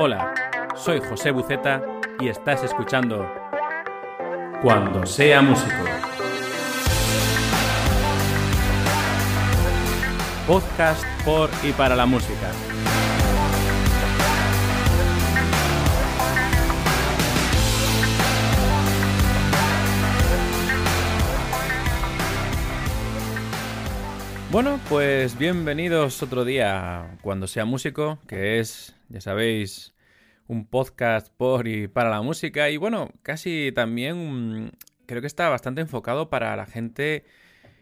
Hola, soy José Buceta y estás escuchando Cuando sea músico. Podcast por y para la música. Bueno, pues bienvenidos otro día a Cuando sea músico, que es, ya sabéis, un podcast por y para la música. Y bueno, casi también mm, creo que está bastante enfocado para la gente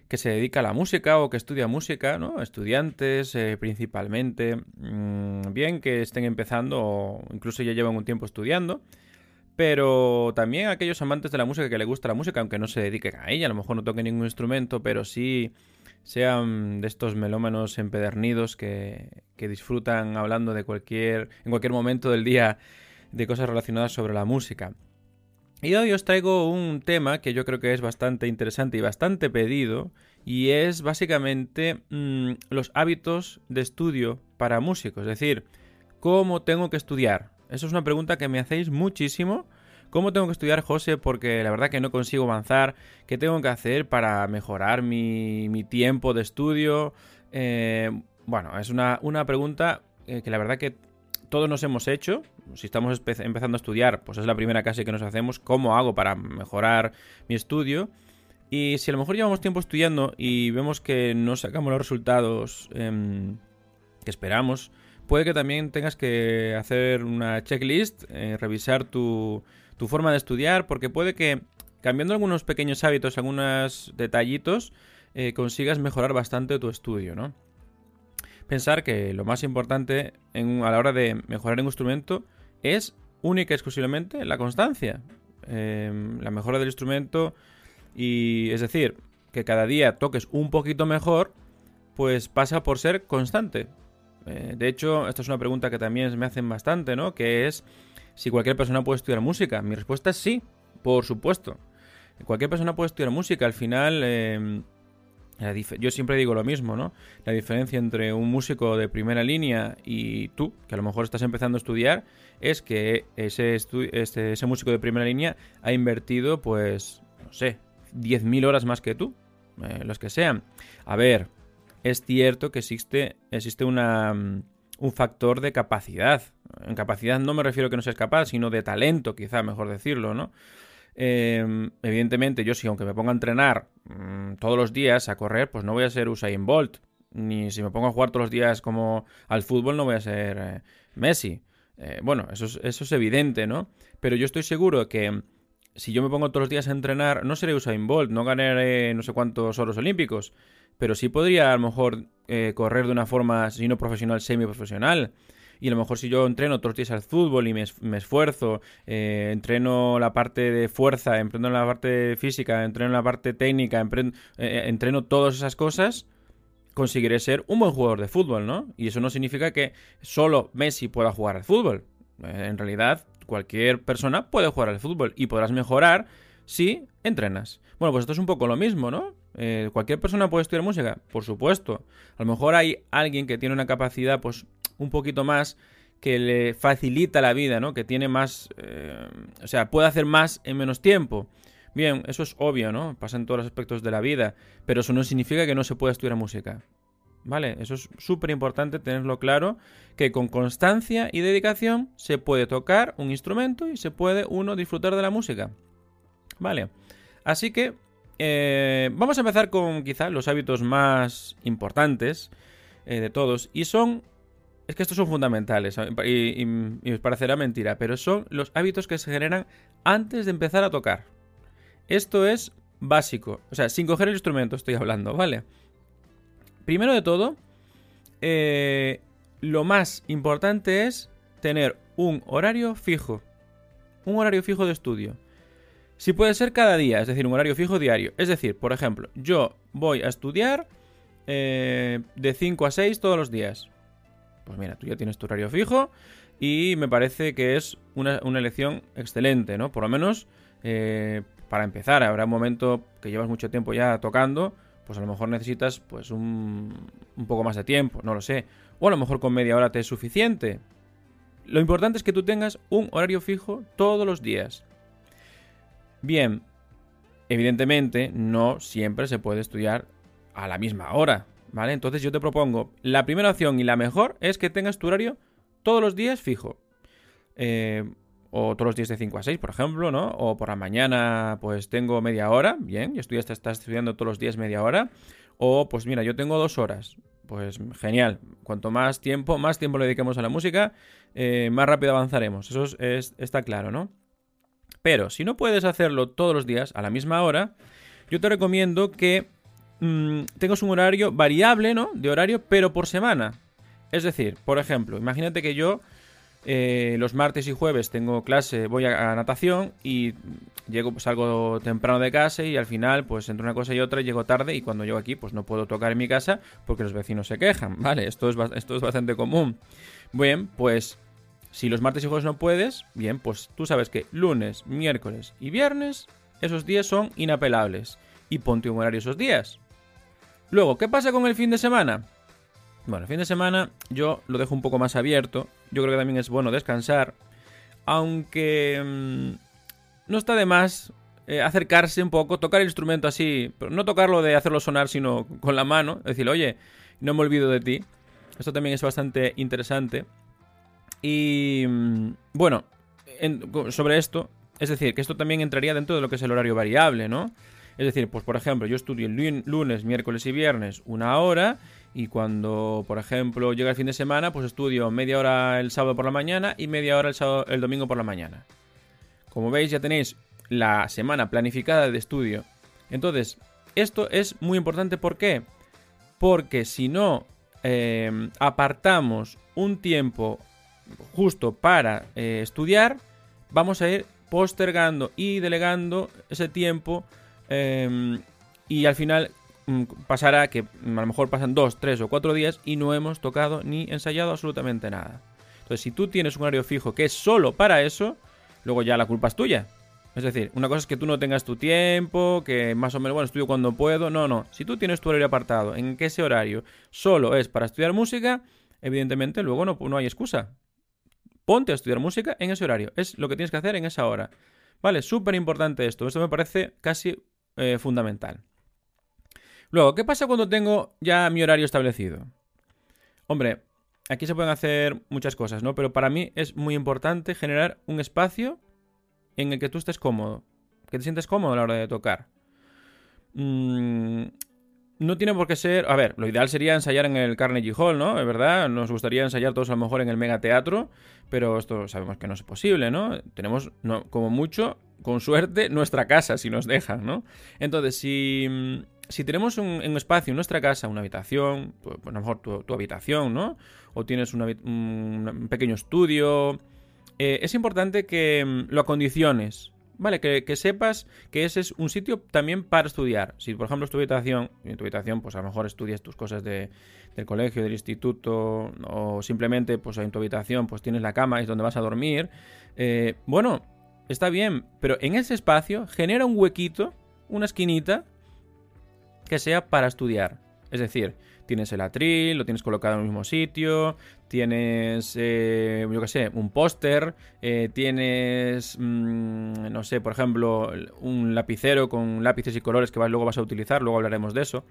que se dedica a la música o que estudia música, ¿no? Estudiantes eh, principalmente, mm, bien que estén empezando o incluso ya llevan un tiempo estudiando. Pero también aquellos amantes de la música que le gusta la música, aunque no se dediquen a ella, a lo mejor no toquen ningún instrumento, pero sí sean de estos melómanos empedernidos que, que disfrutan hablando de cualquier, en cualquier momento del día de cosas relacionadas sobre la música. Y hoy os traigo un tema que yo creo que es bastante interesante y bastante pedido, y es básicamente mm, los hábitos de estudio para músicos, es decir, cómo tengo que estudiar. Eso es una pregunta que me hacéis muchísimo ¿Cómo tengo que estudiar, José? Porque la verdad que no consigo avanzar. ¿Qué tengo que hacer para mejorar mi, tiempo de estudio? Eh, bueno, es una, pregunta eh, que la verdad que todos nos hemos hecho. Si estamos empezando a estudiar, pues es la primera casi que nos hacemos. ¿Cómo hago para mejorar mi estudio? Y si a lo mejor llevamos tiempo estudiando y vemos que no sacamos los resultados em, que esperamos, puede que también tengas que hacer una checklist, eh, revisar tu, tu forma de estudiar, porque puede que cambiando algunos pequeños hábitos, algunos detallitos, eh, consigas mejorar bastante tu estudio, ¿no? Pensar que lo más importante a la hora de mejorar un instrumento es única y exclusivamente la constancia, em, la mejora del instrumento y es decir, que cada día toques un poquito mejor, pues pasa por ser constante. Eh, de hecho, esta es una pregunta que también me hacen bastante, ¿no? Que es si cualquier persona puede estudiar música. Mi respuesta es sí, por supuesto. Cualquier persona puede estudiar música. Al final, em, yo siempre digo lo mismo, ¿no? La diferencia entre un músico de primera línea y tú, que a lo mejor estás empezando a estudiar, es que ese, este, músico de primera línea ha invertido, pues, no sé, 10.000 horas más que tú, eh, los que sean. A ver, es cierto que existe, existe una un factor de capacidad. En capacidad no me refiero a que no seas capaz, sino de talento, quizá, mejor decirlo, ¿no? Em, evidentemente, yo si aunque me ponga a entrenar mm, todos los días a correr, pues no voy a ser Usain Bolt. Ni si me pongo a jugar todos los días como al fútbol, no voy a ser eh, Messi. Eh, bueno, eso es, eso es evidente, ¿no? Pero yo estoy seguro que si yo me pongo todos los días a entrenar, no seré Usain Bolt, no ganaré no sé cuántos oros olímpicos, pero sí podría a lo mejor eh, correr de una forma, si no profesional, semi-profesional. Y a lo mejor si yo entreno los días al fútbol y me, esfuerzo, eh, entreno la parte de fuerza, entreno la parte física, entreno la parte técnica, eh, entreno todas esas cosas, conseguiré ser un buen jugador de fútbol, ¿no? Y eso no significa que solo Messi pueda jugar al fútbol. en realidad, cualquier persona puede jugar al fútbol y podrás mejorar si entrenas. Bueno, pues esto es un poco lo mismo, ¿no? Eh, ¿Cualquier persona puede estudiar música? Por supuesto. A lo mejor hay alguien que tiene una capacidad, pues, un poquito más que le facilita la vida, ¿no? Que tiene más... Eh, o sea, puede hacer más en menos tiempo. Bien, eso es obvio, ¿no? Pasa en todos los aspectos de la vida. Pero eso no significa que no se pueda estudiar música. ¿Vale? Eso es súper importante tenerlo claro, que con constancia y dedicación se puede tocar un instrumento y se puede uno disfrutar de la música. ¿Vale? Así que eh, vamos a empezar con quizá los hábitos más importantes eh, de todos. Y son... Es que estos son fundamentales y, y, os parecerá mentira, pero son los hábitos que se generan antes de empezar a tocar. Esto es básico. O sea, sin coger el instrumento estoy hablando, ¿vale? Primero de todo, eh, lo más importante es tener un horario fijo. Un horario fijo de estudio. Si puede ser cada día, es decir, un horario fijo diario. Es decir, por ejemplo, yo voy a estudiar eh, de 5 a 6 todos los días. Pues mira, tú ya tienes tu horario fijo y me parece que es una, elección excelente, ¿no? Por lo menos eh, para empezar, habrá un momento que llevas mucho tiempo ya tocando, pues a lo mejor necesitas pues un, un poco más de tiempo, no lo sé. O a lo mejor con media hora te es suficiente. Lo importante es que tú tengas un horario fijo todos los días. Bien, evidentemente no siempre se puede estudiar a la misma hora, ¿vale? Entonces yo te propongo, la primera opción y la mejor es que tengas tu horario todos los días fijo. Eh, o todos los días de 5 a 6, por ejemplo, ¿no? O por la mañana, pues tengo media hora, bien, y estudias, estás estudiando todos los días media hora. O, pues mira, yo tengo dos horas. Pues genial. Cuanto más tiempo, más tiempo le dediquemos a la música, eh, más rápido avanzaremos. Eso es, está claro, ¿no? Pero si no puedes hacerlo todos los días a la misma hora, yo te recomiendo que mm, tengas un horario variable, ¿no? De horario, pero por semana. Es decir, por ejemplo, imagínate que yo eh, los martes y jueves tengo clase, voy a, natación y llego, salgo temprano de casa y al final, pues entre una cosa y otra, llego tarde y cuando llego aquí, pues no puedo tocar en mi casa porque los vecinos se quejan, ¿vale? Esto es, esto es bastante común. Bien, pues si los martes y jueves no puedes, bien, pues tú sabes que lunes, miércoles y viernes, esos días son inapelables y ponte un horario esos días. Luego, ¿qué pasa con el fin de semana? Bueno, el fin de semana yo lo dejo un poco más abierto. Yo creo que también es bueno descansar. Aunque mm, no está de más eh, acercarse un poco, tocar el instrumento así, pero no tocarlo de hacerlo sonar, sino con la mano. Decir, oye, no me olvido de ti. Esto también es bastante interesante. Y mm, bueno, sobre esto, es decir, que esto también entraría dentro de lo que es el horario variable, ¿no? Es decir, pues por ejemplo, yo estudio el lunes, miércoles y viernes una hora y cuando, por ejemplo, llega el fin de semana, pues estudio media hora el sábado por la mañana y media hora el, el domingo por la mañana. Como veis, ya tenéis la semana planificada de estudio. Entonces, esto es muy importante. ¿Por qué? Porque si no eh, apartamos un tiempo justo para eh, estudiar, vamos a ir postergando y delegando ese tiempo eh, y al final Mm, pasará que a lo mejor pasan dos, tres o cuatro días y no hemos tocado ni ensayado absolutamente nada. Entonces, si tú tienes un horario fijo que es solo para eso, luego ya la culpa es tuya. Es decir, una cosa es que tú no tengas tu tiempo, que más o menos, bueno, estudio cuando puedo. No, no. Si tú tienes tu horario apartado en que ese horario solo es para estudiar música, evidentemente luego no, no hay excusa. Ponte a estudiar música en ese horario. Es lo que tienes que hacer en esa hora. Vale, súper importante esto. Esto me parece casi eh, fundamental. Luego, ¿qué pasa cuando tengo ya mi horario establecido? Hombre, aquí se pueden hacer muchas cosas, ¿no? Pero para mí es muy importante generar un espacio en el que tú estés cómodo, que te sientes cómodo a la hora de tocar. Mm, no tiene por qué ser. A ver, lo ideal sería ensayar en el Carnegie Hall, ¿no? Es verdad, nos gustaría ensayar todos a lo mejor en el Megateatro, pero esto sabemos que no es posible, ¿no? Tenemos, como mucho, con suerte, nuestra casa, si nos dejan, ¿no? Entonces, si si tenemos un, espacio en nuestra casa, una habitación, pues, a lo mejor tu, habitación, ¿no? O tienes un, pequeño estudio, eh, es importante que mm, lo acondiciones, ¿vale? Que, sepas que ese es un sitio también para estudiar. Si, por ejemplo, es tu habitación, en tu habitación, pues a lo mejor estudias tus cosas del colegio, del instituto, o simplemente, pues en tu habitación, pues tienes la cama, es donde vas a dormir. Eh, bueno, está bien, pero en ese espacio genera un huequito, una esquinita, que sea para estudiar. Es decir, tienes el atril, lo tienes colocado en el mismo sitio, tienes, eh, yo qué sé, un póster, eh, tienes, mm, no sé, por ejemplo, un lapicero con lápices y colores que luego vas a utilizar, luego hablaremos de eso.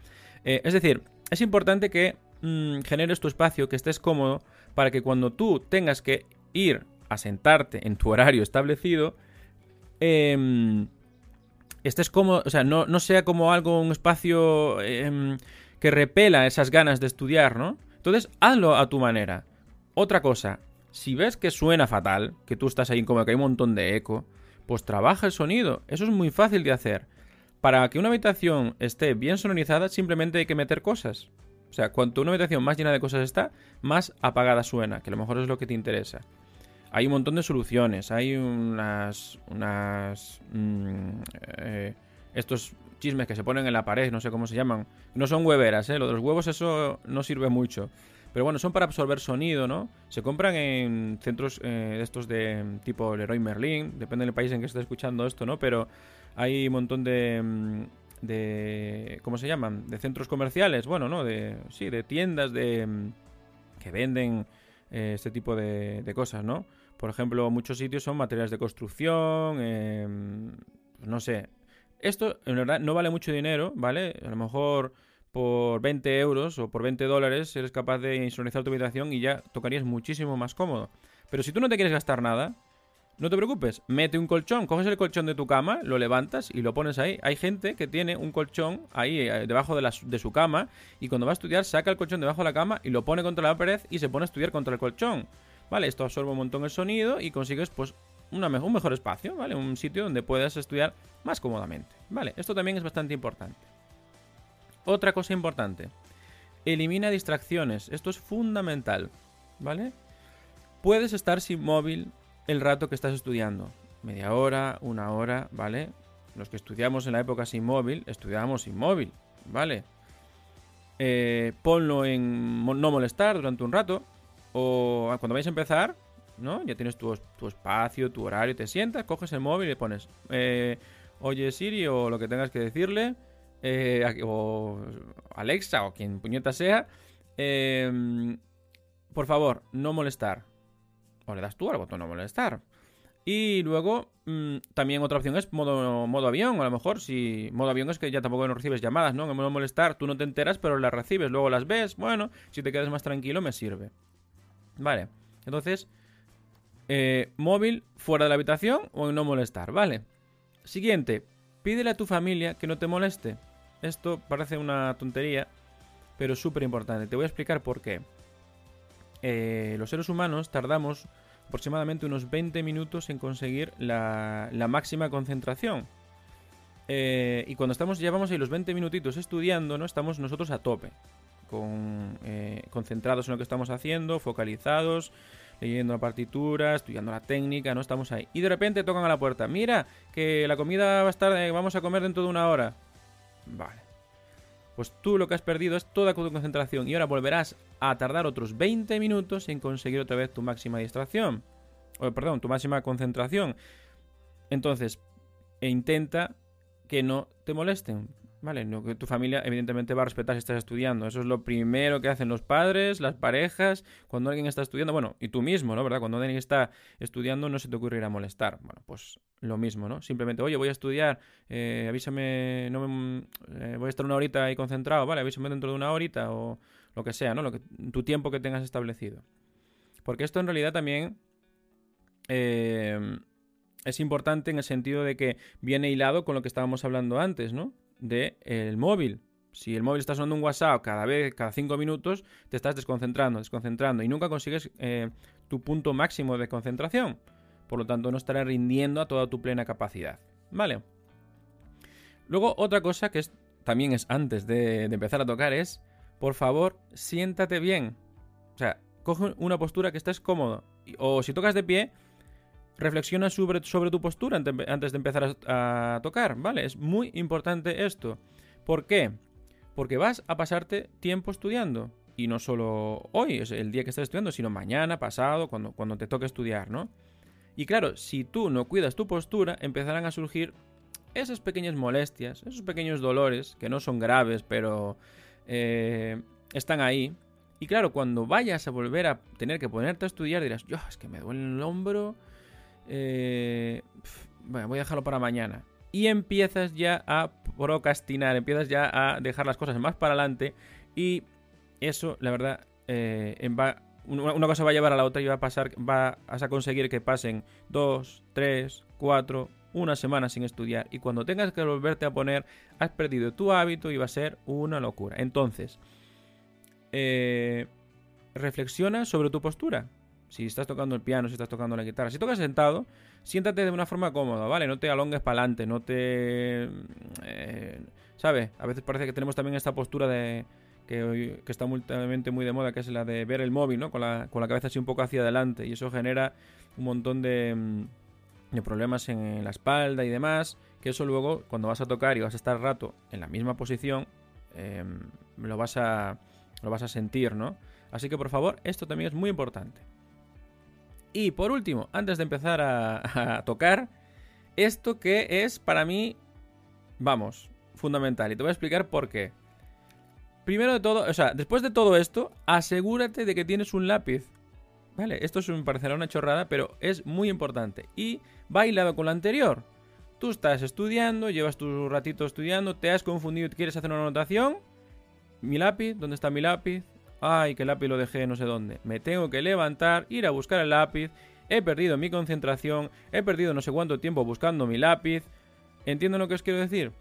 Eh, es decir, es importante que mm, generes tu espacio, que estés cómodo, para que cuando tú tengas que ir a sentarte en tu horario establecido, eh, estés como, o sea, no, no sea como algo, un espacio em, que repela esas ganas de estudiar, ¿no? Entonces, hazlo a tu manera. Otra cosa, si ves que suena fatal, que tú estás ahí como que hay un montón de eco, pues trabaja el sonido. Eso es muy fácil de hacer. Para que una habitación esté bien sonorizada, simplemente hay que meter cosas. O sea, cuanto una habitación más llena de cosas está, más apagada suena, que a lo mejor es lo que te interesa hay un montón de soluciones. Hay unas. unas. Mm, eh, estos chismes que se ponen en la pared, no sé cómo se llaman. No son hueveras, ¿eh? Lo de los huevos, eso no sirve mucho. Pero bueno, son para absorber sonido, ¿no? Se compran en centros eh, estos de tipo Leroy Merlin, depende del país en que esté escuchando esto, ¿no? Pero hay un montón de, mm, de ¿cómo se llaman? De centros comerciales, bueno, ¿no? De sí, de tiendas de mm, que venden eh, este tipo de, cosas, ¿no? Por ejemplo, muchos sitios son materiales de construcción, em, no sé. Esto en verdad no vale mucho dinero, ¿vale? A lo mejor por 20 euros o por 20 dólares eres capaz de insonorizar tu habitación y ya tocarías muchísimo más cómodo. Pero si tú no te quieres gastar nada, no te preocupes, mete un colchón, coges el colchón de tu cama, lo levantas y lo pones ahí. Hay gente que tiene un colchón ahí eh, debajo de, de, su cama y cuando va a estudiar saca el colchón debajo de la cama y lo pone contra la pared y se pone a estudiar contra el colchón. Vale, esto absorbe un montón el sonido y consigues pues una un mejor espacio, ¿vale? Un sitio donde puedas estudiar más cómodamente. Vale, esto también es bastante importante. Otra cosa importante. Elimina distracciones. Esto es fundamental. ¿Vale? Puedes estar sin móvil el rato que estás estudiando. Media hora, una hora, ¿vale? Los que estudiamos en la época sin móvil, estudiábamos sin móvil, ¿vale? Eh, ponlo en no molestar durante un rato. O cuando vais a empezar, ¿no? Ya tienes tu, espacio, tu horario, te sientas, coges el móvil y le pones, eh, oye Siri o lo que tengas que decirle, eh, o Alexa o quien puñeta sea, em, por favor, no molestar. O le das tú al botón no molestar. Y luego, mm, también otra opción es modo, modo avión. A lo mejor, si modo avión es que ya tampoco no recibes llamadas, ¿no? En modo molestar, tú no te enteras, pero las recibes, luego las ves. Bueno, si te quedas más tranquilo, me sirve. Vale, entonces, eh, móvil fuera de la habitación o en no molestar, ¿vale? Siguiente, pídele a tu familia que no te moleste. Esto parece una tontería, pero súper importante. Te voy a explicar por qué. Eh, los seres humanos tardamos aproximadamente unos 20 minutos en conseguir la, máxima concentración. Eh, y cuando estamos, llevamos ahí los 20 minutitos estudiando, ¿no? Estamos nosotros a tope. Eh, concentrados en lo que estamos haciendo, focalizados, leyendo la partitura, estudiando la técnica, ¿no? Estamos ahí. Y de repente tocan a la puerta. Mira, que la comida va a estar, vamos a comer dentro de una hora. Vale. Pues tú lo que has perdido es toda tu concentración y ahora volverás a tardar otros 20 minutos en conseguir otra vez tu máxima distracción. O, perdón, tu máxima concentración. Entonces, e intenta que no te molesten. ¿Vale? No, que tu familia evidentemente va a respetar si estás estudiando. Eso es lo primero que hacen los padres, las parejas, cuando alguien está estudiando, bueno, y tú mismo, ¿no? ¿Verdad? Cuando alguien está estudiando no se te ocurrirá molestar. Bueno, pues lo mismo, ¿no? Simplemente, oye, voy a estudiar, eh, avísame, no me, eh, voy a estar una horita ahí concentrado, ¿vale? Avísame dentro de una horita o lo que sea, ¿no? Lo que, tu tiempo que tengas establecido. Porque esto en realidad también... Eh, es importante en el sentido de que viene hilado con lo que estábamos hablando antes, ¿no? Del móvil. Si el móvil está sonando un WhatsApp cada vez, cada cinco minutos, te estás desconcentrando, desconcentrando y nunca consigues eh, tu punto máximo de concentración. Por lo tanto, no estarás rindiendo a toda tu plena capacidad. ¿Vale? Luego, otra cosa que es, también es antes de, de empezar a tocar es, por favor, siéntate bien. O sea, coge una postura que estés cómodo. O si tocas de pie, reflexiona sobre, sobre tu postura antes de empezar a, tocar, ¿vale? Es muy importante esto. ¿Por qué? Porque vas a pasarte tiempo estudiando. Y no solo hoy, es el día que estás estudiando, sino mañana, pasado, cuando, cuando te toque estudiar, ¿no? Y claro, si tú no cuidas tu postura, empezarán a surgir esas pequeñas molestias, esos pequeños dolores, que no son graves, pero eh, están ahí. Y claro, cuando vayas a volver a tener que ponerte a estudiar, dirás, yo, es que me duele el hombro, eh, voy a dejarlo para mañana. Y empiezas ya a procrastinar, empiezas ya a dejar las cosas más para adelante. Y eso, la verdad, eh, una cosa va a llevar a la otra y va a pasar, vas a conseguir que pasen dos, tres, cuatro, una semana sin estudiar. Y cuando tengas que volverte a poner, has perdido tu hábito y va a ser una locura. Entonces, eh, reflexiona sobre tu postura. Si estás tocando el piano, si estás tocando la guitarra, si tocas sentado, siéntate de una forma cómoda, ¿vale? No te alongues para adelante, no te... Eh, ¿Sabes? A veces parece que tenemos también esta postura de... Que, está últimamente muy de moda, que es la de ver el móvil, ¿no? Con la, con la cabeza así un poco hacia adelante. Y eso genera un montón de, de problemas en la espalda y demás. Que eso luego, cuando vas a tocar y vas a estar rato en la misma posición, em, lo, vas a, lo vas a sentir, ¿no? Así que por favor, esto también es muy importante. Y por último, antes de empezar a, tocar, esto que es para mí, vamos, fundamental. Y te voy a explicar por qué. Primero de todo, o sea, después de todo esto, asegúrate de que tienes un lápiz. ¿Vale? Esto es, me parecerá una chorrada, pero es muy importante. Y va hilado con lo anterior. Tú estás estudiando, llevas tu ratito estudiando, te has confundido, quieres hacer una anotación. Mi lápiz, ¿dónde está mi lápiz? Ay, que lápiz lo dejé no sé dónde. Me tengo que levantar, ir a buscar el lápiz. He perdido mi concentración, he perdido no sé cuánto tiempo buscando mi lápiz. ¿Entienden lo que os quiero decir?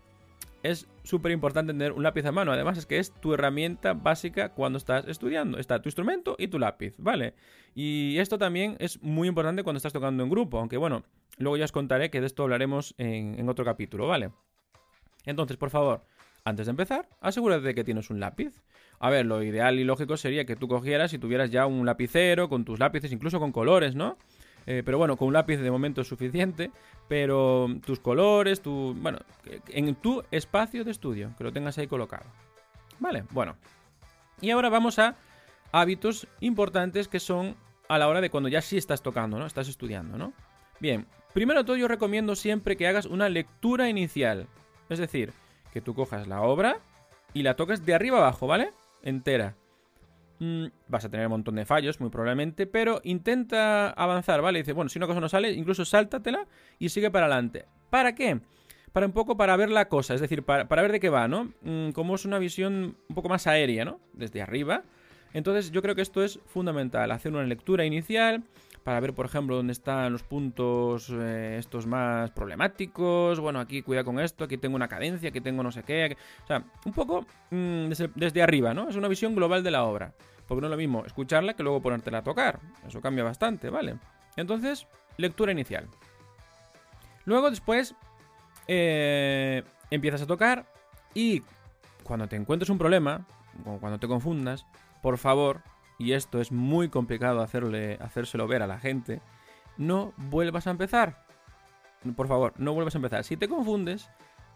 es súper importante tener un lápiz a mano. Además, es que es tu herramienta básica cuando estás estudiando. Está tu instrumento y tu lápiz, ¿vale? Y esto también es muy importante cuando estás tocando en grupo. Aunque bueno, luego ya os contaré que de esto hablaremos en, otro capítulo, ¿vale? Entonces, por favor, antes de empezar, asegúrate de que tienes un lápiz. A ver, lo ideal y lógico sería que tú cogieras y tuvieras ya un lapicero con tus lápices, incluso con colores, ¿no? Eh, pero bueno, con un lápiz de momento es suficiente. Pero tus colores, tu. Bueno, en tu espacio de estudio, que lo tengas ahí colocado. Vale, bueno. Y ahora vamos a hábitos importantes que son a la hora de cuando ya sí estás tocando, ¿no? Estás estudiando, ¿no? Bien, primero de todo yo recomiendo siempre que hagas una lectura inicial. Es decir, que tú cojas la obra y la toques de arriba abajo, ¿vale? Entera. Mm, vas a tener un montón de fallos, muy probablemente, pero intenta avanzar, ¿vale? Dice, bueno, si una cosa no sale, incluso sáltatela y sigue para adelante. ¿Para qué? Para un poco para ver la cosa, es decir, para, ver de qué va, ¿no? Mm, como es una visión un poco más aérea, ¿no? Desde arriba. Entonces yo creo que esto es fundamental, hacer una lectura inicial para ver, por ejemplo, dónde están los puntos eh, estos más problemáticos. Bueno, aquí cuida con esto, aquí tengo una cadencia, aquí tengo no sé qué. O sea, un poco mm, desde, arriba, ¿no? Es una visión global de la obra. Porque no es lo mismo escucharla que luego ponértela a tocar. Eso cambia bastante, ¿vale? Entonces, lectura inicial. Luego, después, eh, empiezas a tocar y cuando te encuentres un problema, o cuando te confundas, por favor, y esto es muy complicado hacerle, hacérselo ver a la gente, no vuelvas a empezar. Por favor, no vuelvas a empezar. Si te confundes,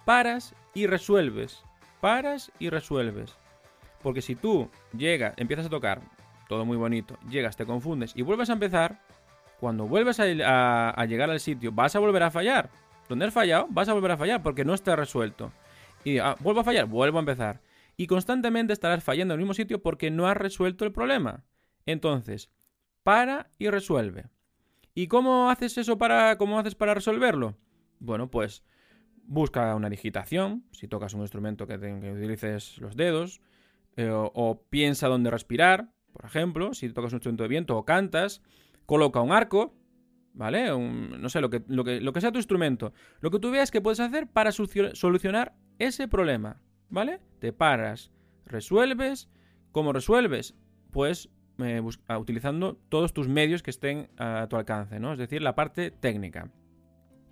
paras y resuelves. Paras y resuelves. Porque si tú llegas, empiezas a tocar, todo muy bonito, llegas, te confundes y vuelves a empezar, cuando vuelves a, llegar al sitio, vas a volver a fallar. Donde has fallado, vas a volver a fallar porque no está resuelto. Y ah, vuelvo a fallar, vuelvo a empezar y constantemente estarás fallando en el mismo sitio porque no has resuelto el problema. Entonces, para y resuelve. ¿Y cómo haces eso para cómo haces para resolverlo? Bueno, pues busca una digitación, si tocas un instrumento que, utilices los dedos, eh, o, piensa dónde respirar, por ejemplo, si tocas un instrumento de viento o cantas, coloca un arco, ¿vale? no sé, lo que, que, lo que sea tu instrumento. Lo que tú veas que puedes hacer para solucionar ese problema. ¿Vale? Te paras, resuelves. ¿Cómo resuelves? Pues eh, utilizando todos tus medios que estén a tu alcance, ¿no? Es decir, la parte técnica.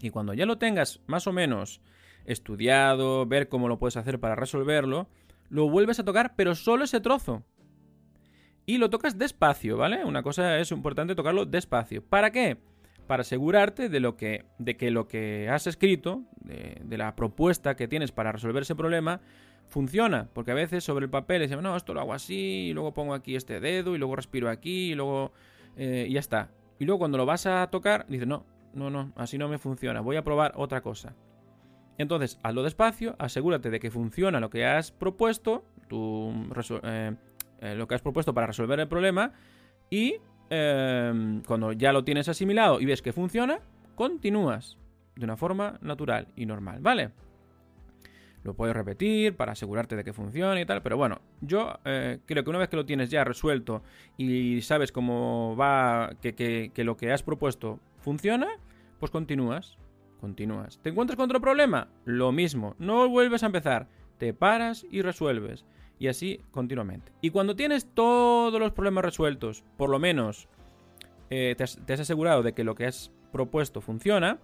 Y cuando ya lo tengas más o menos estudiado, ver cómo lo puedes hacer para resolverlo, lo vuelves a tocar, pero solo ese trozo. Y lo tocas despacio, ¿vale? Una cosa es importante tocarlo despacio. ¿Para qué? Para asegurarte de, lo que, de que lo que has escrito, de la propuesta que tienes para resolver ese problema, funciona, porque a veces sobre el papel decimos, no, esto lo hago así, y luego pongo aquí este dedo, y luego respiro aquí, y luego eh, y ya está. Y luego cuando lo vas a tocar, dices, no, no, no, así no me funciona, voy a probar otra cosa. Entonces, hazlo despacio, asegúrate de que funciona lo que has propuesto, tu, eh, eh, lo que has propuesto para resolver el problema, y em, cuando ya lo tienes asimilado y ves que funciona, continúas de una forma natural y normal, ¿vale? Lo puedes repetir para asegurarte de que funcione y tal, pero bueno, yo eh, creo que una vez que lo tienes ya resuelto y sabes cómo va, que, lo que has propuesto funciona, pues continúas, continúas. ¿Te encuentras con otro problema? Lo mismo, no vuelves a empezar, te paras y resuelves. Y así continuamente. Y cuando tienes todos los problemas resueltos, por lo menos eh, te has asegurado de que lo que has propuesto funciona,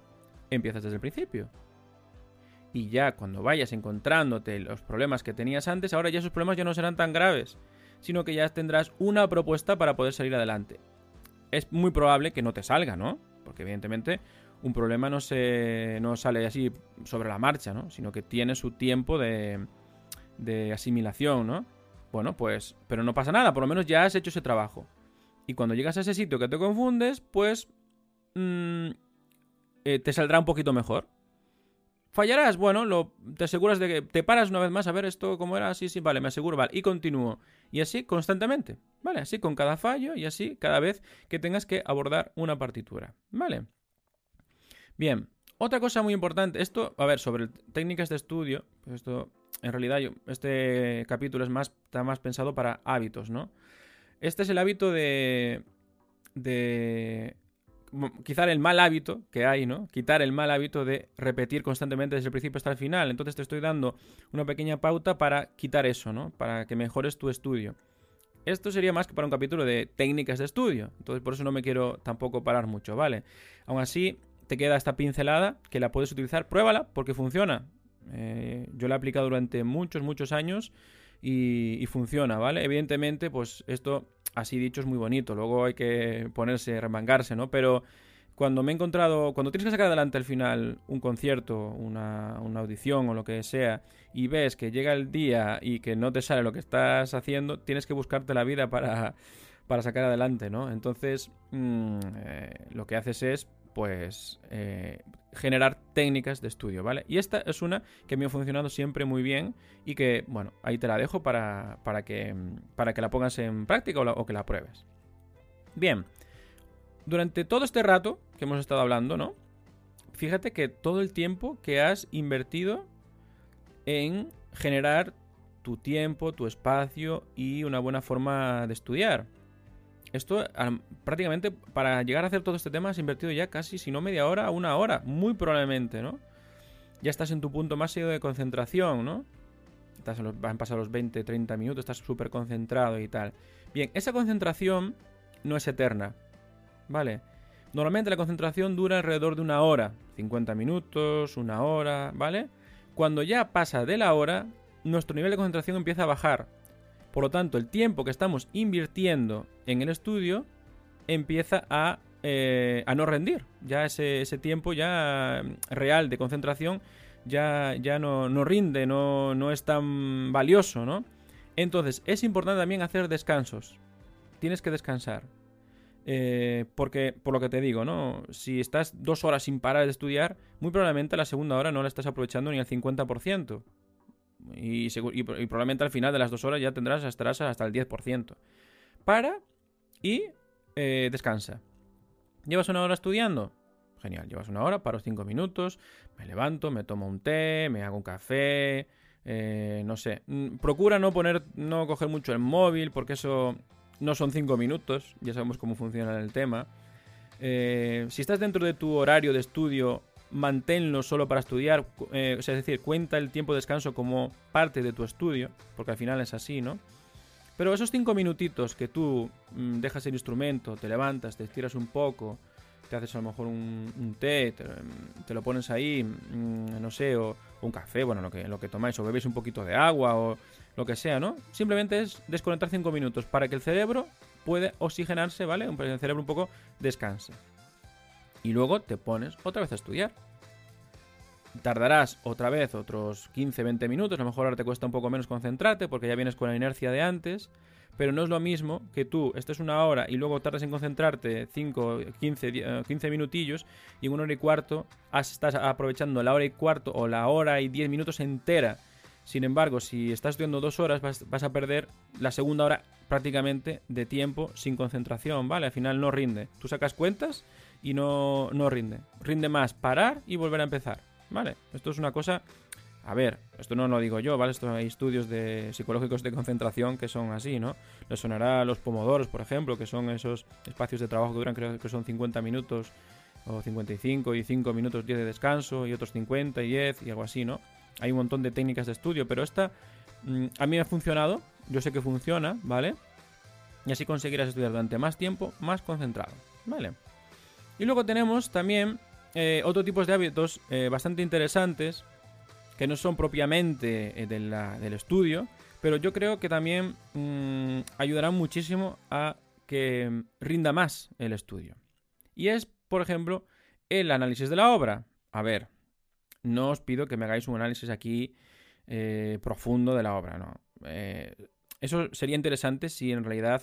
empiezas desde el principio y ya cuando vayas encontrándote los problemas que tenías antes, ahora ya esos problemas ya no serán tan graves, sino que ya tendrás una propuesta para poder salir adelante. Es muy probable que no te salga, ¿no? Porque evidentemente un problema no se no sale así sobre la marcha, ¿no? Sino que tiene su tiempo de, de asimilación, ¿no? Bueno, pues, pero no pasa nada, por lo menos ya has hecho ese trabajo. Y cuando llegas a ese sitio que te confundes, pues mm, eh, te saldrá un poquito mejor. Fallarás, bueno, lo, te aseguras de que te paras una vez más a ver esto cómo era, sí, sí, vale, me aseguro, vale, y continúo. Y así constantemente, ¿vale? Así con cada fallo y así cada vez que tengas que abordar una partitura, ¿vale? Bien, otra cosa muy importante, esto, a ver, sobre técnicas de estudio, pues esto, en realidad, yo, este capítulo es más, está más pensado para hábitos, ¿no? Este es el hábito de, de quitar el mal hábito que hay, ¿no? Quitar el mal hábito de repetir constantemente desde el principio hasta el final. Entonces te estoy dando una pequeña pauta para quitar eso, ¿no? Para que mejores tu estudio. Esto sería más que para un capítulo de técnicas de estudio. Entonces por eso no me quiero tampoco parar mucho, ¿vale? Aún así, te queda esta pincelada que la puedes utilizar. Pruébala porque funciona. Eh, yo la he aplicado durante muchos, muchos años y, y funciona, ¿vale? Evidentemente, pues esto así dicho es muy bonito, luego hay que ponerse, remangarse, ¿no? Pero cuando me he encontrado, cuando tienes que sacar adelante al final un concierto, una, audición o lo que sea, y ves que llega el día y que no te sale lo que estás haciendo, tienes que buscarte la vida para, para sacar adelante, ¿no? Entonces, mm, eh, lo que haces es pues eh, generar técnicas de estudio, ¿vale? Y esta es una que me ha funcionado siempre muy bien y que, bueno, ahí te la dejo para, para, que, para que la pongas en práctica o, que la pruebes. Bien, durante todo este rato que hemos estado hablando, ¿no? Fíjate que todo el tiempo que has invertido en generar tu tiempo, tu espacio y una buena forma de estudiar. Esto prácticamente para llegar a hacer todo este tema has invertido ya casi, si no media hora, una hora, muy probablemente, ¿no? Ya estás en tu punto máximo de concentración, ¿no? Estás han pasado los 20, 30 minutos, estás súper concentrado y tal. Bien, esa concentración no es eterna, ¿vale? Normalmente la concentración dura alrededor de una hora, 50 minutos, una hora, ¿vale? Cuando ya pasa de la hora, nuestro nivel de concentración empieza a bajar. Por lo tanto, el tiempo que estamos invirtiendo en el estudio empieza a, eh, a no rendir. Ya ese, tiempo ya mm, real de concentración ya, ya no, no rinde, no, no es tan valioso, ¿no? Entonces, es importante también hacer descansos. Tienes que descansar. Eh, porque, por lo que te digo, ¿no? Si estás dos horas sin parar de estudiar, muy probablemente la segunda hora no la estás aprovechando ni al 50%. Y, probablemente al final de las dos horas ya tendrás, estarás hasta el 10%. Para y eh, descansa. ¿Llevas una hora estudiando? Genial, llevas una hora, paro cinco minutos, me levanto, me tomo un té, me hago un café, eh, no sé. Mm, procura no poner, no coger mucho el móvil, porque eso no son cinco minutos, ya sabemos cómo funciona el tema. Eh, si estás dentro de tu horario de estudio manténlo solo para estudiar, eh, es decir, cuenta el tiempo de descanso como parte de tu estudio, porque al final es así, ¿no? Pero esos cinco minutitos que tú mm, dejas el instrumento, te levantas, te estiras un poco, te haces a lo mejor un, té, te, lo pones ahí, mm, no sé, o, un café, bueno, lo que, lo que tomáis, o bebéis un poquito de agua, o lo que sea, ¿no? Simplemente es desconectar cinco minutos para que el cerebro pueda oxigenarse, ¿vale? El cerebro un poco descanse y luego te pones otra vez a estudiar. Tardarás otra vez otros 15-20 minutos, a lo mejor ahora te cuesta un poco menos concentrarte porque ya vienes con la inercia de antes, pero no es lo mismo que tú estés una hora y luego tardes en concentrarte 5, 15, 15 minutillos y en una hora y cuarto estás aprovechando la hora y cuarto o la hora y 10 minutos entera. Sin embargo, si estás estudiando dos horas vas, vas a perder la segunda hora prácticamente de tiempo sin concentración, ¿vale? Al final no rinde. Tú sacas cuentas y no, no rinde. Rinde más parar y volver a empezar, ¿vale? Esto es una cosa... A ver, esto no lo digo yo, ¿vale? Esto hay estudios de psicológicos de concentración que son así, ¿no? Les sonará los pomodoros, por ejemplo, que son esos espacios de trabajo que duran, creo que son 50 minutos o 55 y 5 minutos 10 de descanso y otros 50 y 10 y algo así, ¿no? Hay un montón de técnicas de estudio, pero esta mm, a mí me ha funcionado, yo sé que funciona, ¿vale? Y así conseguirás estudiar durante más tiempo, más concentrado, ¿vale? Y luego tenemos también eh, otros tipos de hábitos eh, bastante interesantes que no son propiamente eh, del estudio, pero yo creo que también mm, ayudarán muchísimo a que rinda más el estudio. Y es, por ejemplo, el análisis de la obra. A ver, no os pido que me hagáis un análisis aquí profundo de la obra, no. eso sería interesante si en realidad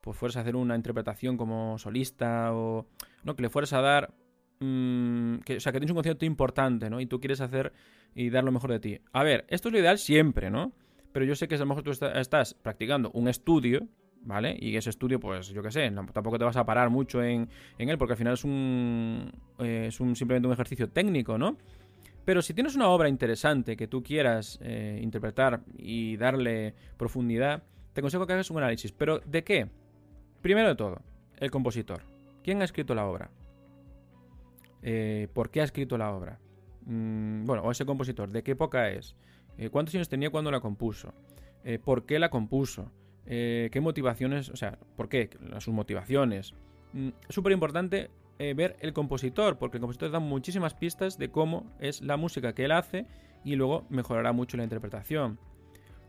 pues fueras a hacer una interpretación como solista o no que le fueras a dar mm, que, o sea, que tienes un concierto importante, ¿no? Y tú quieres hacer y dar lo mejor de ti. A ver, esto es lo ideal siempre, ¿no? Pero yo sé que a lo mejor tú estás practicando un estudio, ¿vale? Y ese estudio, pues yo qué sé, tampoco te vas a parar mucho en, él, porque al final es un, eh, es un simplemente un ejercicio técnico, ¿no? Pero si tienes una obra interesante que tú quieras eh, interpretar y darle profundidad, te aconsejo que hagas un análisis. ¿Pero de qué? Primero de todo, el compositor. ¿Quién ha escrito la obra? Eh, ¿Por qué ha escrito la obra? Mm, bueno, o ese compositor, ¿de qué época es? ¿Cuántos años tenía cuando la compuso? ¿Por qué la compuso? Eh, qué motivaciones, o sea, por qué, sus motivaciones. Mm, Súper importante eh, ver el compositor, porque el compositor da muchísimas pistas de cómo es la música que él hace y luego mejorará mucho la interpretación.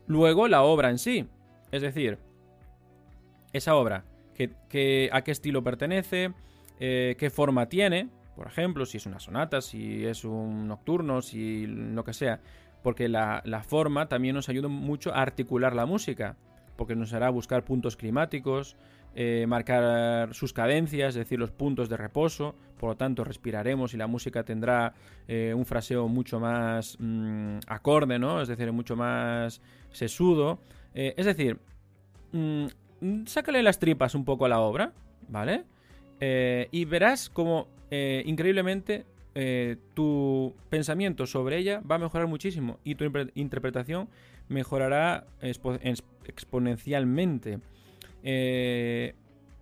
Luego la obra en sí, es decir, esa obra, a qué estilo pertenece, eh, qué forma tiene, por ejemplo, si es una sonata, si es un nocturno, si lo que sea, porque la, forma también nos ayuda mucho a articular la música porque nos hará buscar puntos climáticos, eh, marcar sus cadencias, es decir, los puntos de reposo, por lo tanto respiraremos y la música tendrá eh, un fraseo mucho más mm, acorde, ¿no? Es decir, mucho más sesudo. Es decir, mm, sácale las tripas un poco a la obra, ¿vale? y verás como increíblemente tu pensamiento sobre ella va a mejorar muchísimo y tu interpretación mejorará exponencialmente. Eh,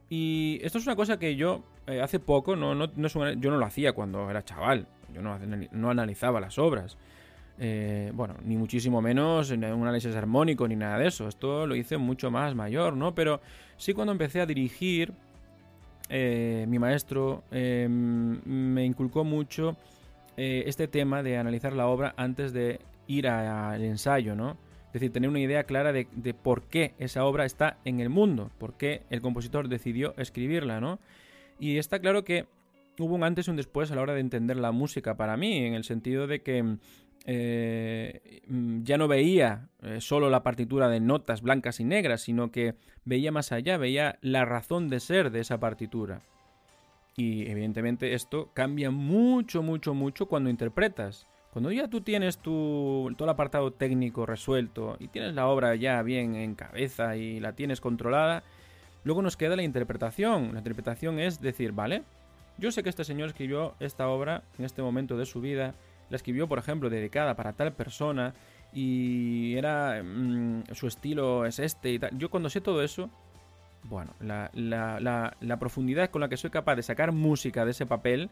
y esto es una cosa que yo eh, hace poco, no, no, yo no lo hacía cuando era chaval, yo no, no analizaba las obras. Eh, bueno, ni muchísimo menos en un análisis armónico ni nada de eso. Esto lo hice mucho más mayor, ¿no? Pero sí cuando empecé a dirigir, mi maestro me inculcó mucho este tema de analizar la obra antes de ir al ensayo, ¿no? Es decir, tener una idea clara de, por qué esa obra está en el mundo, por qué el compositor decidió escribirla, ¿no? Y está claro que hubo un antes y un después a la hora de entender la música para mí, en el sentido de que eh, ya no veía eh, solo la partitura de notas blancas y negras, sino que veía más allá, veía la razón de ser de esa partitura. Y evidentemente esto cambia mucho, mucho, mucho cuando interpretas. Cuando ya tú tienes tu, todo el apartado técnico resuelto y tienes la obra ya bien en cabeza y la tienes controlada, luego nos queda la interpretación. La interpretación es decir, vale, yo sé que este señor escribió esta obra en este momento de su vida, la escribió, por ejemplo, dedicada para tal persona y era mm, su estilo es este y tal. Yo cuando sé todo eso, bueno, la, la, la profundidad con la que soy capaz de sacar música de ese papel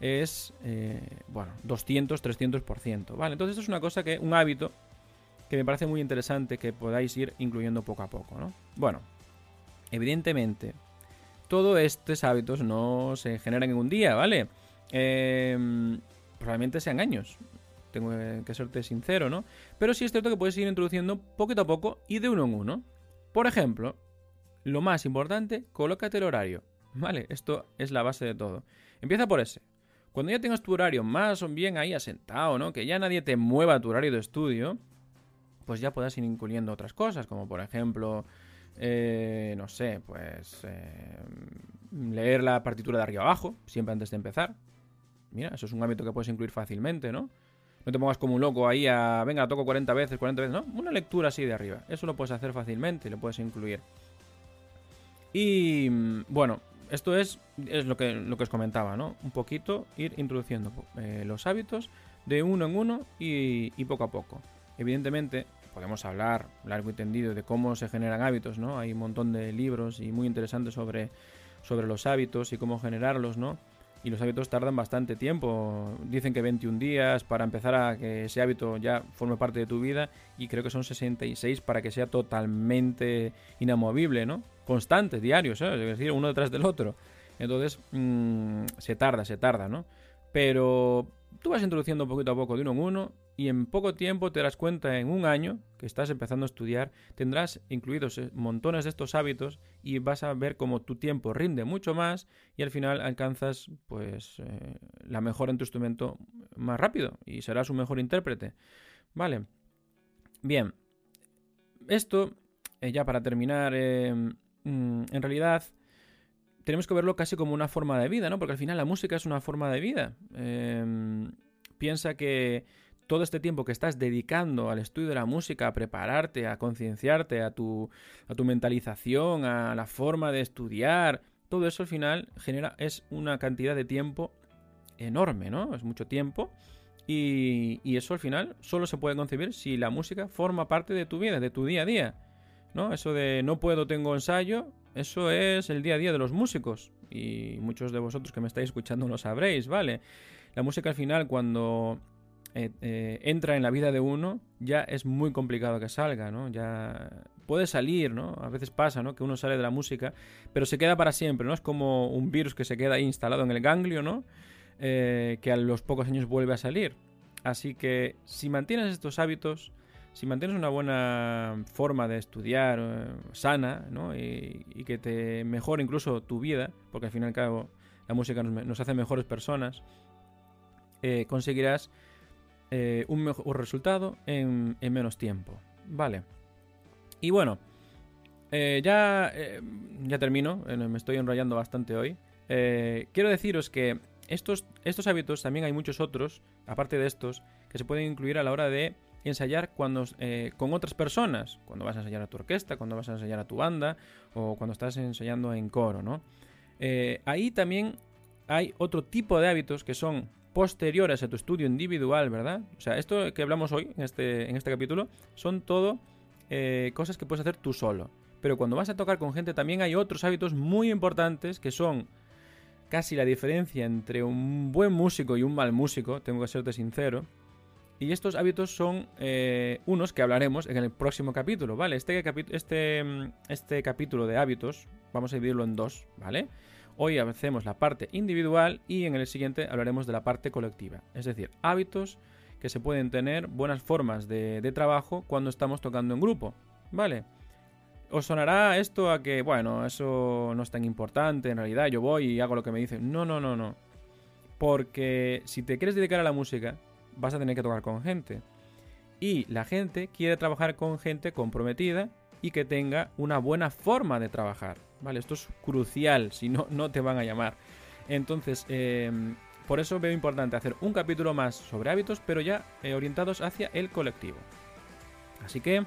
es, eh, bueno, 200, 300%. Vale, entonces esto es una cosa que, un hábito que me parece muy interesante que podáis ir incluyendo poco a poco, ¿no? Bueno, evidentemente, todos estos hábitos no se generan en un día, ¿vale? Em, probablemente sean años, tengo que serte sincero, ¿no? Pero sí es cierto que puedes ir introduciendo poquito a poco y de uno en uno. Por ejemplo, lo más importante, colócate el horario, ¿vale? Esto es la base de todo. Empieza por ese. Cuando ya tengas tu horario más o bien ahí asentado, ¿no? Que ya nadie te mueva tu horario de estudio, pues ya puedas ir incluyendo otras cosas, como por ejemplo, eh, no sé, pues eh, leer la partitura de arriba abajo, siempre antes de empezar. Mira, eso es un hábito que puedes incluir fácilmente, ¿no? No te pongas como un loco ahí a, venga, toco 40 veces, 40 veces, ¿no? Una lectura así de arriba. Eso lo puedes hacer fácilmente, lo puedes incluir. Y bueno, esto es, es lo, que, lo que os comentaba, ¿no? Un poquito ir introduciendo eh, los hábitos de uno en uno y, poco a poco. Evidentemente, podemos hablar largo y tendido de cómo se generan hábitos, ¿no? Hay un montón de libros y muy interesantes sobre, sobre los hábitos y cómo generarlos, ¿no? Y los hábitos tardan bastante tiempo. Dicen que 21 días para empezar a que ese hábito ya forme parte de tu vida y creo que son 66 para que sea totalmente inamovible, ¿no? Constante, diario, ¿sabes? Es decir, uno detrás del otro. Entonces, mm, se tarda, se tarda, ¿no? Pero tú vas introduciendo poquito a poco de uno en uno y en poco tiempo te das cuenta, en un año que estás empezando a estudiar, tendrás incluidos eh, montones de estos hábitos y vas a ver cómo tu tiempo rinde mucho más y al final alcanzas pues eh, la mejora en tu instrumento más rápido y serás un mejor intérprete. Vale. Bien. Esto, eh, ya para terminar, mm, en realidad tenemos que verlo casi como una forma de vida, ¿no? Porque al final la música es una forma de vida. piensa que todo este tiempo que estás dedicando al estudio de la música, a prepararte, a concienciarte, a tu, a tu mentalización, a la forma de estudiar, todo eso al final genera, es una cantidad de tiempo enorme, ¿no? Es mucho tiempo. Y, y, eso al final solo se puede concebir si la música forma parte de tu vida, de tu día a día. ¿No? Eso de no puedo, tengo ensayo, eso es el día a día de los músicos. Y muchos de vosotros que me estáis escuchando lo sabréis, ¿vale? La música al final cuando eh, eh, entra en la vida de uno, ya es muy complicado que salga, ¿no? Ya puede salir, ¿no? A veces pasa, ¿no? Que uno sale de la música, pero se queda para siempre, ¿no? Es como un virus que se queda ahí instalado en el ganglio, ¿no? Eh, que a los pocos años vuelve a salir. Así que si mantienes estos hábitos, si mantienes una buena forma de estudiar sana, ¿no? Y, que te mejore incluso tu vida, porque al fin y al cabo la música nos, hace mejores personas, conseguirás eh, un mejor resultado en, menos tiempo. Vale. Y bueno, eh, ya, eh, ya termino, me estoy enrollando bastante hoy. quiero deciros que estos, estos hábitos, también hay muchos otros, aparte de estos, que se pueden incluir a la hora de ensayar cuando, con otras personas, cuando vas a ensayar a tu orquesta, cuando vas a ensayar a tu banda o cuando estás ensayando en coro, ¿no? ahí también hay otro tipo de hábitos que son posteriores a tu estudio individual, ¿verdad? O sea, esto que hablamos hoy en este, en este capítulo son todo eh, cosas que puedes hacer tú solo. Pero cuando vas a tocar con gente también hay otros hábitos muy importantes que son casi la diferencia entre un buen músico y un mal músico, tengo que serte sincero. Y estos hábitos son eh, unos que hablaremos en el próximo capítulo, ¿vale? Este, este, este capítulo de hábitos vamos a dividirlo en dos, ¿vale? Hoy hacemos la parte individual y en el siguiente hablaremos de la parte colectiva, es decir, hábitos que se pueden tener, buenas formas de, trabajo cuando estamos tocando en grupo, ¿vale? Os sonará esto a que, bueno, eso no es tan importante, en realidad yo voy y hago lo que me dicen. No, no, no, no. Porque si te quieres dedicar a la música, vas a tener que tocar con gente. Y la gente quiere trabajar con gente comprometida y que tenga una buena forma de trabajar. ¿Vale? Esto es crucial, si no, no te van a llamar. Entonces, em, por eso veo importante hacer un capítulo más sobre hábitos, pero ya eh, orientados hacia el colectivo. Así que,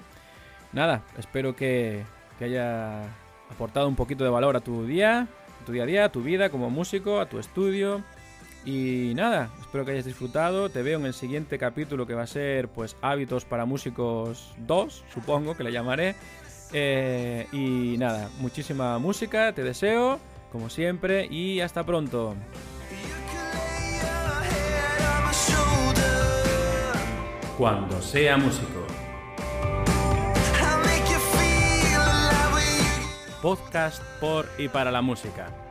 nada, espero que, que haya aportado un poquito de valor a tu día, a tu día a día, a tu vida como músico, a tu estudio. Y nada, espero que hayas disfrutado. Te veo en el siguiente capítulo que va a ser pues hábitos para músicos 2, supongo que le llamaré. Eh, y nada, muchísima música, te deseo, como siempre, y hasta pronto. Cuando sea músico. Podcast por y para la música.